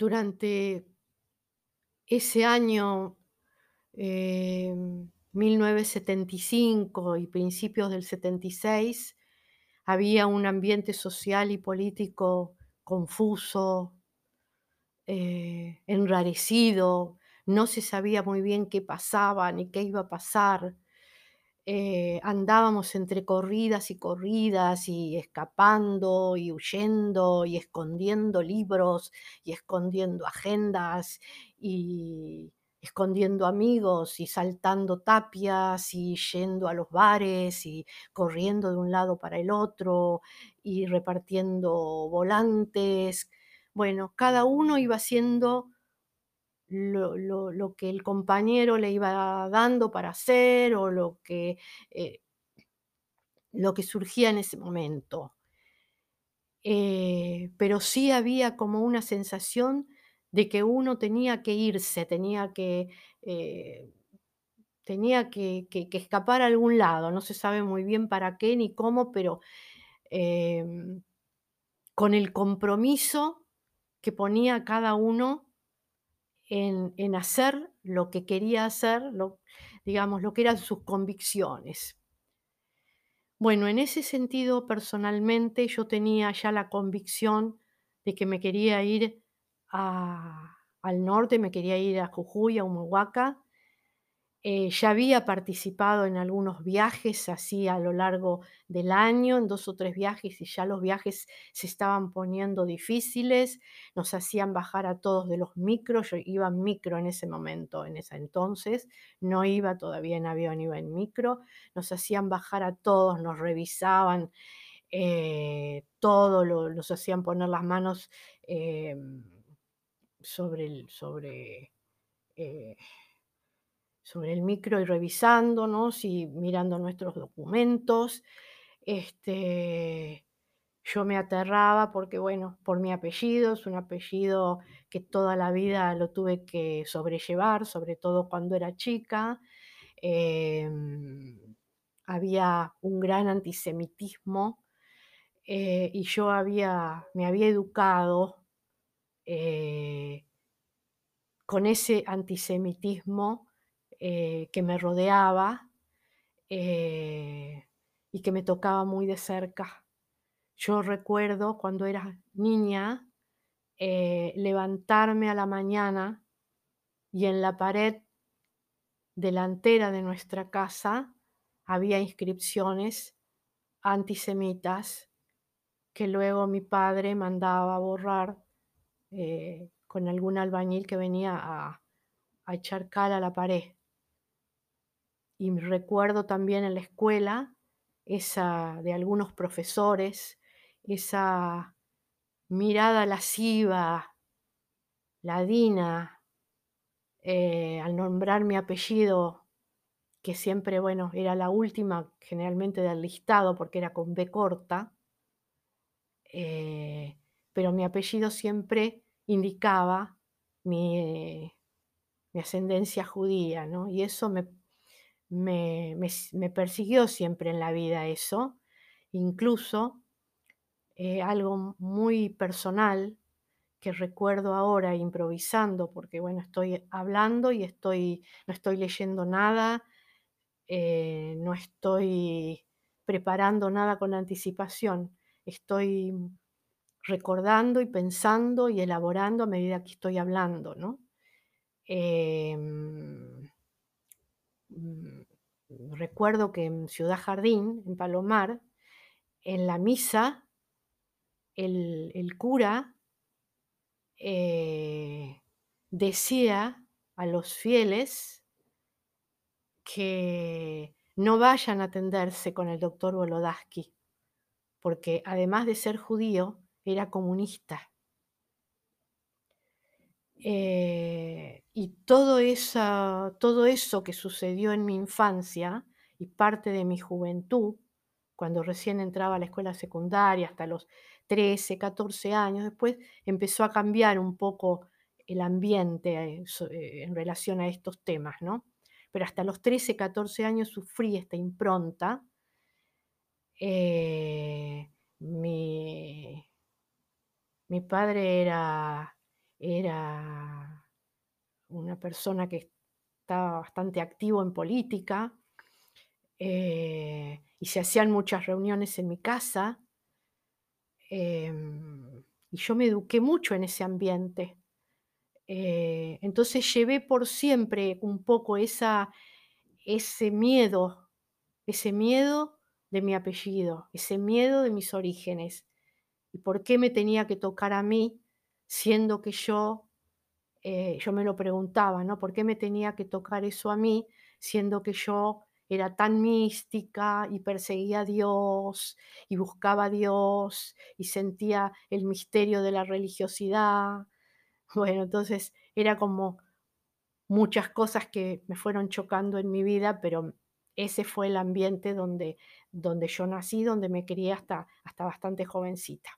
Durante ese año, em, 1975 y principios del 76, había un ambiente social y político confuso eh, enrarecido, no se sabía muy bien qué pasaba ni qué iba a pasar. Eh, andábamos entre corridas y corridas y escapando y huyendo y escondiendo libros y escondiendo agendas y escondiendo amigos y saltando tapias y yendo a los bares y corriendo de un lado para el otro y repartiendo volantes. Bueno, cada uno iba haciendo lo lo lo que el compañero le iba dando para hacer o lo que, eh lo que surgía en ese momento. Eh, pero sí había como una sensación de que uno tenía que irse, tenía que, eh, tenía que escapar a algún lado, no se sabe muy bien para qué ni cómo, pero, em, con el compromiso que ponía cada uno en hacer lo que quería hacer, lo digamos, lo que eran sus convicciones. Bueno, en ese sentido, personalmente, yo tenía ya la convicción de que me quería ir al norte, me quería ir a Jujuy, a Humahuaca. Eh, ya había participado en algunos viajes así a lo largo del año, en 2 o 3 viajes, y ya los viajes se estaban poniendo difíciles, nos hacían bajar a todos de los micros, yo iba en micro en ese momento, en ese entonces, no iba todavía en avión, iba en micro, nos hacían bajar a todos, nos revisaban, eh, todo, lo nos hacían poner las manos, em, sobre el sobre, eh sobre el micro y revisándonos y mirando nuestros documentos. Este, yo me aterraba porque, bueno, por mi apellido, es un apellido que toda la vida lo tuve que sobrellevar, sobre todo cuando era chica. Em, había un gran antisemitismo, eh, y yo había me había educado, eh con ese antisemitismo, eh, que me rodeaba, eh, y que me tocaba muy de cerca. Yo recuerdo cuando era niña, eh, levantarme a la mañana y en la pared delantera de nuestra casa había inscripciones antisemitas que luego mi padre mandaba borrar, con algún albañil que venía a echar cal a la pared. Y recuerdo también en la escuela, esa de algunos profesores, esa mirada lasciva, ladina, eh, al nombrar mi apellido, que siempre, bueno, era la última generalmente del listado porque era con B corta. Eh, pero mi apellido siempre indicaba mi mi ascendencia judía, ¿no? Y eso me me me persiguió siempre en la vida eso. Incluso, eh, algo muy personal que recuerdo ahora improvisando, porque, bueno, estoy hablando y estoy no estoy leyendo nada, eh, no estoy preparando nada con anticipación. Estoy recordando y pensando y elaborando a medida que estoy hablando, ¿no? Em, mm, recuerdo que en Ciudad Jardín, en Palomar, en la misa el el cura eh, decía a los fieles que no vayan a atenderse con el doctor Volodaski, porque además de ser judío, era comunista. Eh, y todo esa todo eso que sucedió en mi infancia y parte de mi juventud, cuando recién entraba a la escuela secundaria hasta los 13, 14 años, después empezó a cambiar un poco el ambiente, eh, eh, en relación a estos temas, ¿no? Pero hasta los 13, 14 años sufrí esta impronta. Eh, mi mi padre era era una persona que estaba bastante activo en política, eh, y se hacían muchas reuniones en mi casa. Em, y yo me eduqué mucho en ese ambiente. Eh, entonces llevé por siempre un poco esa ese miedo ese miedo de mi apellido, ese miedo de mis orígenes. ¿Y por qué me tenía que tocar a mí, siendo que yo, eh, yo me lo preguntaba, ¿no? ¿Por qué me tenía que tocar eso a mí, siendo que yo era tan mística y perseguía a Dios y buscaba a Dios y sentía el misterio de la religiosidad? Bueno, entonces era como muchas cosas que me fueron chocando en mi vida, pero ese fue el ambiente donde donde yo nací, donde me crié hasta hasta bastante jovencita.